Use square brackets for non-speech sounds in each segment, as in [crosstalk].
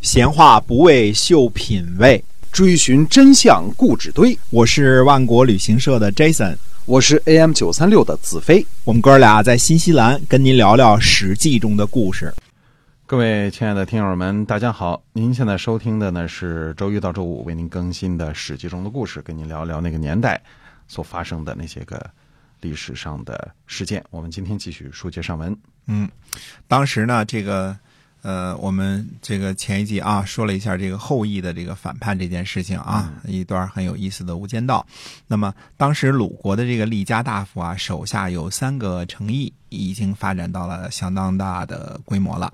闲话不为秀品味，追寻真相故纸堆。我是万国旅行社的 Jason，我是 AM 九三六的子飞。我们哥俩在新西兰跟您聊聊《史记》中的故事。各位亲爱的听友们，大家好！您现在收听的呢是周一到周五为您更新的《史记》中的故事，跟您聊聊那个年代所发生的那些个历史上的事件。我们今天继续书接上文。嗯，当时呢，这个呃，我们这个前一集啊，说了一下这个后羿的这个反叛这件事情啊，一段很有意思的无间道。那么当时鲁国的这个厉家大夫啊，手下有三个城邑，已经发展到了相当大的规模了。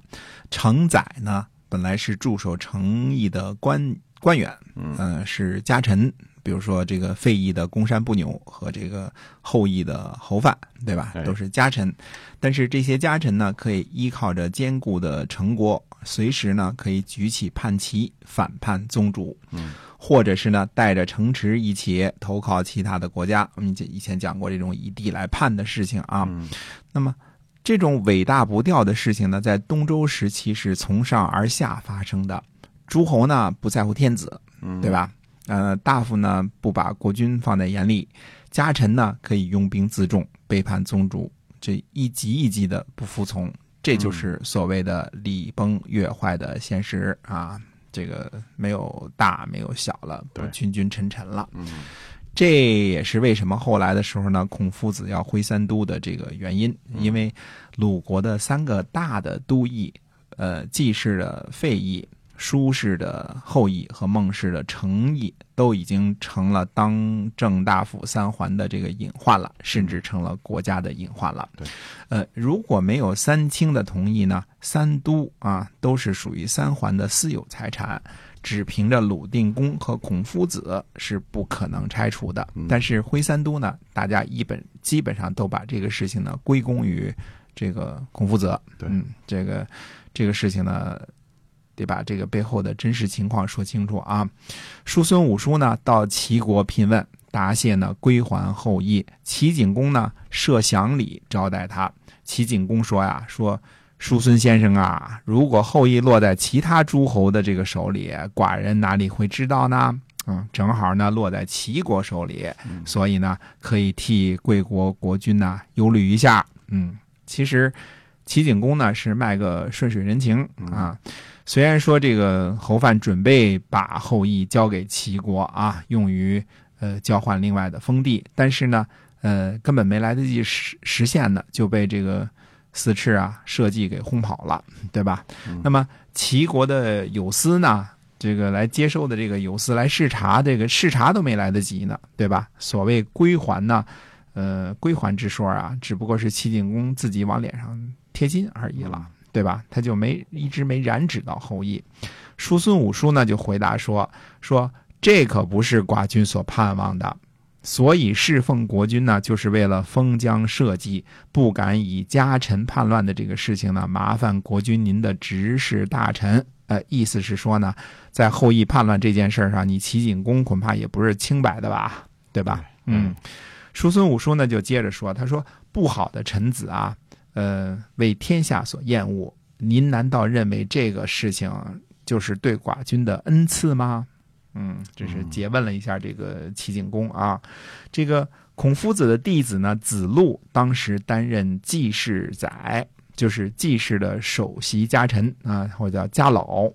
承载呢，本来是驻守城邑的官官员，嗯、是家臣，比如说这个费邑的公山不牛和这个后邑的侯范，对吧哎？都是家臣。但是这些家臣呢，可以依靠着坚固的城国，随时呢可以举起叛旗反叛宗主，嗯，或者是呢带着城池一起投靠其他的国家。我们以前讲过这种以地来叛的事情啊。嗯那么这种伟大不掉的事情呢，在东周时期是从上而下发生的。诸侯呢不在乎天子，嗯，对吧？呃，大夫呢不把国君放在眼里，家臣呢可以拥兵自重，背叛宗主，这一级一级的不服从，这就是所谓的礼崩乐坏的现实啊。这个没有大没有小了，不君君臣臣了。嗯这也是为什么后来的时候呢，孔夫子要挥三都的这个原因，因为鲁国的三个大的都邑，呃，季氏的废邑、舒氏的后裔和孟氏的成邑，都已经成了当政大夫三桓的这个隐患了，甚至成了国家的隐患了。对，呃，如果没有三卿的同意呢，三都啊都是属于三桓的私有财产。只凭着鲁定公和孔夫子是不可能拆除的。但是徽三都呢，大家一本基本上都把这个事情呢归功于这个孔夫子。对嗯，这个这个事情呢，得把这个背后的真实情况说清楚啊。叔孙武叔呢到齐国聘问，答谢呢归还后裔。齐景公呢设享礼招待他。齐景公说呀，说。叔孙先生啊，如果后羿落在其他诸侯的这个手里，寡人哪里会知道呢？嗯，正好呢落在齐国手里，所以呢可以替贵国国君呐忧虑一下。嗯，其实齐景公呢是卖个顺水人情啊。虽然说这个侯范准备把后羿交给齐国啊，用于呃交换另外的封地，但是呢，呃根本没来得及实实现呢，就被这个。四赤啊，设计给轰跑了，对吧？那么齐国的有司呢，这个来接收的这个有司来视察，这个视察都没来得及呢，对吧？所谓归还呢，呃，归还之说啊，只不过是齐景公自己往脸上贴金而已了，对吧？他就没一直没染指到后羿。叔孙武叔呢就回答说：说这可不是寡君所盼望的。所以侍奉国君呢，就是为了封疆社稷，不敢以家臣叛乱的这个事情呢，麻烦国君您的执事大臣。呃，意思是说呢，在后羿叛乱这件事上，你齐景公恐怕也不是清白的吧，对吧？嗯，叔孙武叔呢就接着说，他说不好的臣子啊，呃，为天下所厌恶，您难道认为这个事情就是对寡君的恩赐吗？嗯，这是诘问了一下这个齐景公啊。这个孔夫子的弟子呢，子路当时担任季氏宰，就是季氏的首席家臣啊，或者叫家老，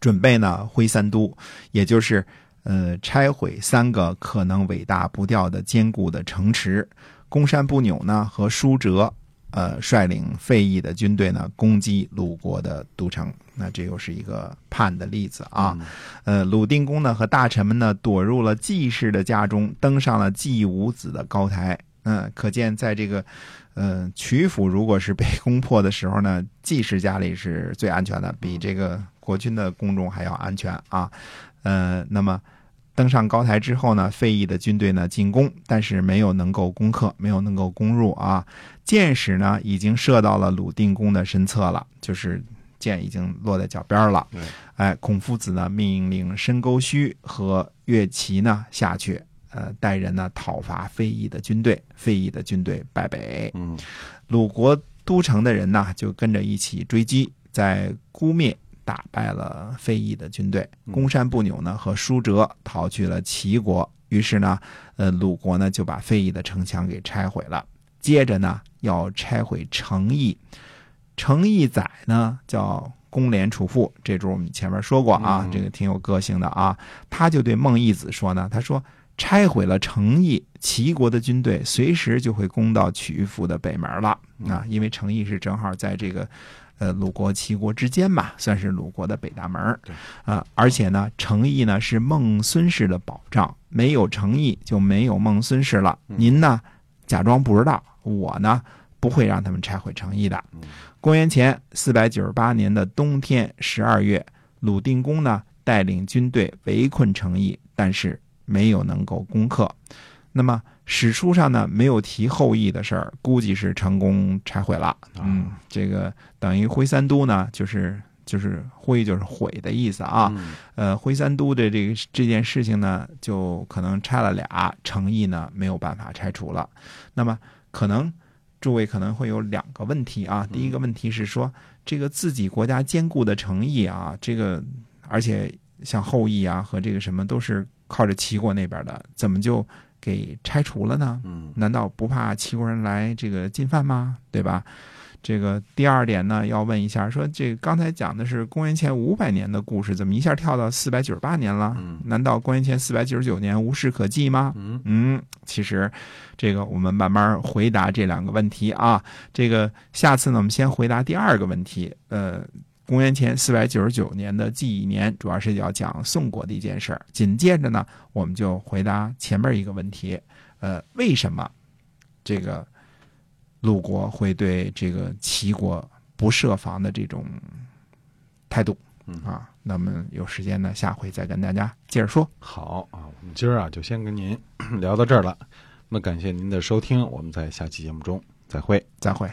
准备呢挥三都，也就是呃拆毁三个可能伟大不掉的坚固的城池。公山不扭呢和舒哲。呃，率领费邑的军队呢，攻击鲁国的都城。那这又是一个叛的例子啊。呃，鲁定公呢和大臣们呢躲入了季氏的家中，登上了季武子的高台。嗯、可见在这个呃曲阜如果是被攻破的时候呢，季氏家里是最安全的，比这个国君的宫中还要安全啊。呃，那么。登上高台之后呢，费邑的军队呢进攻，但是没有能够攻克，没有能够攻入啊。箭矢呢已经射到了鲁定公的身侧了，就是箭已经落在脚边了。对，哎，孔夫子呢命令申沟须和乐齐呢下去，呃，带人呢讨伐费邑的军队，费邑的军队败北。嗯鲁国都城的人呢就跟着一起追击，在姑灭。打败了费祎的军队。公山不扭呢和舒哲逃去了齐国，于是呢，呃，鲁国呢就把费祎的城墙给拆毁了。接着呢，要拆毁成邑。成邑宰呢叫公廉楚父，这主我们前面说过啊，嗯这个挺有个性的啊。他就对孟义子说呢，他说拆毁了成邑，齐国的军队随时就会攻到曲阜的北门了啊，因为成邑是正好在这个。呃，鲁国、齐国之间吧，算是鲁国的北大门啊。而且呢，诚意呢是孟孙氏的保障，没有诚意就没有孟孙氏了。嗯您呢，假装不知道，我呢不会让他们拆毁诚意的。嗯公元前四百九十八年的冬天十二月，鲁定公呢带领军队围困成邑，但是没有能够攻克。那么史书上呢没有提后羿的事儿，估计是成功拆毁了。嗯，这个等于挥三都呢，就是就是挥就是毁的意思啊。嗯呃，挥三都的这个这件事情呢，就可能拆了俩，诚意呢没有办法拆除了。那么可能诸位可能会有两个问题啊。第一个问题是说，这个自己国家坚固的诚意啊，这个而且像后羿啊和这个什么都是靠着齐国那边的，怎么就给拆除了呢？嗯难道不怕齐国人来这个进犯吗？对吧？这个第二点呢，要问一下，说这个刚才讲的是公元前五百年的故事，怎么一下跳到四百九十八年了？嗯难道公元前四百九十九年无事可记吗？嗯嗯，其实这个我们慢慢回答这两个问题啊。这个下次呢，我们先回答第二个问题。呃，公元前四百九十九年的纪乙年，主要是要讲宋国的一件事儿。紧接着呢，我们就回答前面一个问题。呃，为什么这个鲁国会对这个齐国不设防的这种态度嗯啊？那么有时间呢，下回再跟大家接着说。好啊，我们今儿啊就先跟您 [clears throat] 聊到这儿了。那感谢您的收听，我们在下期节目中再会。再会。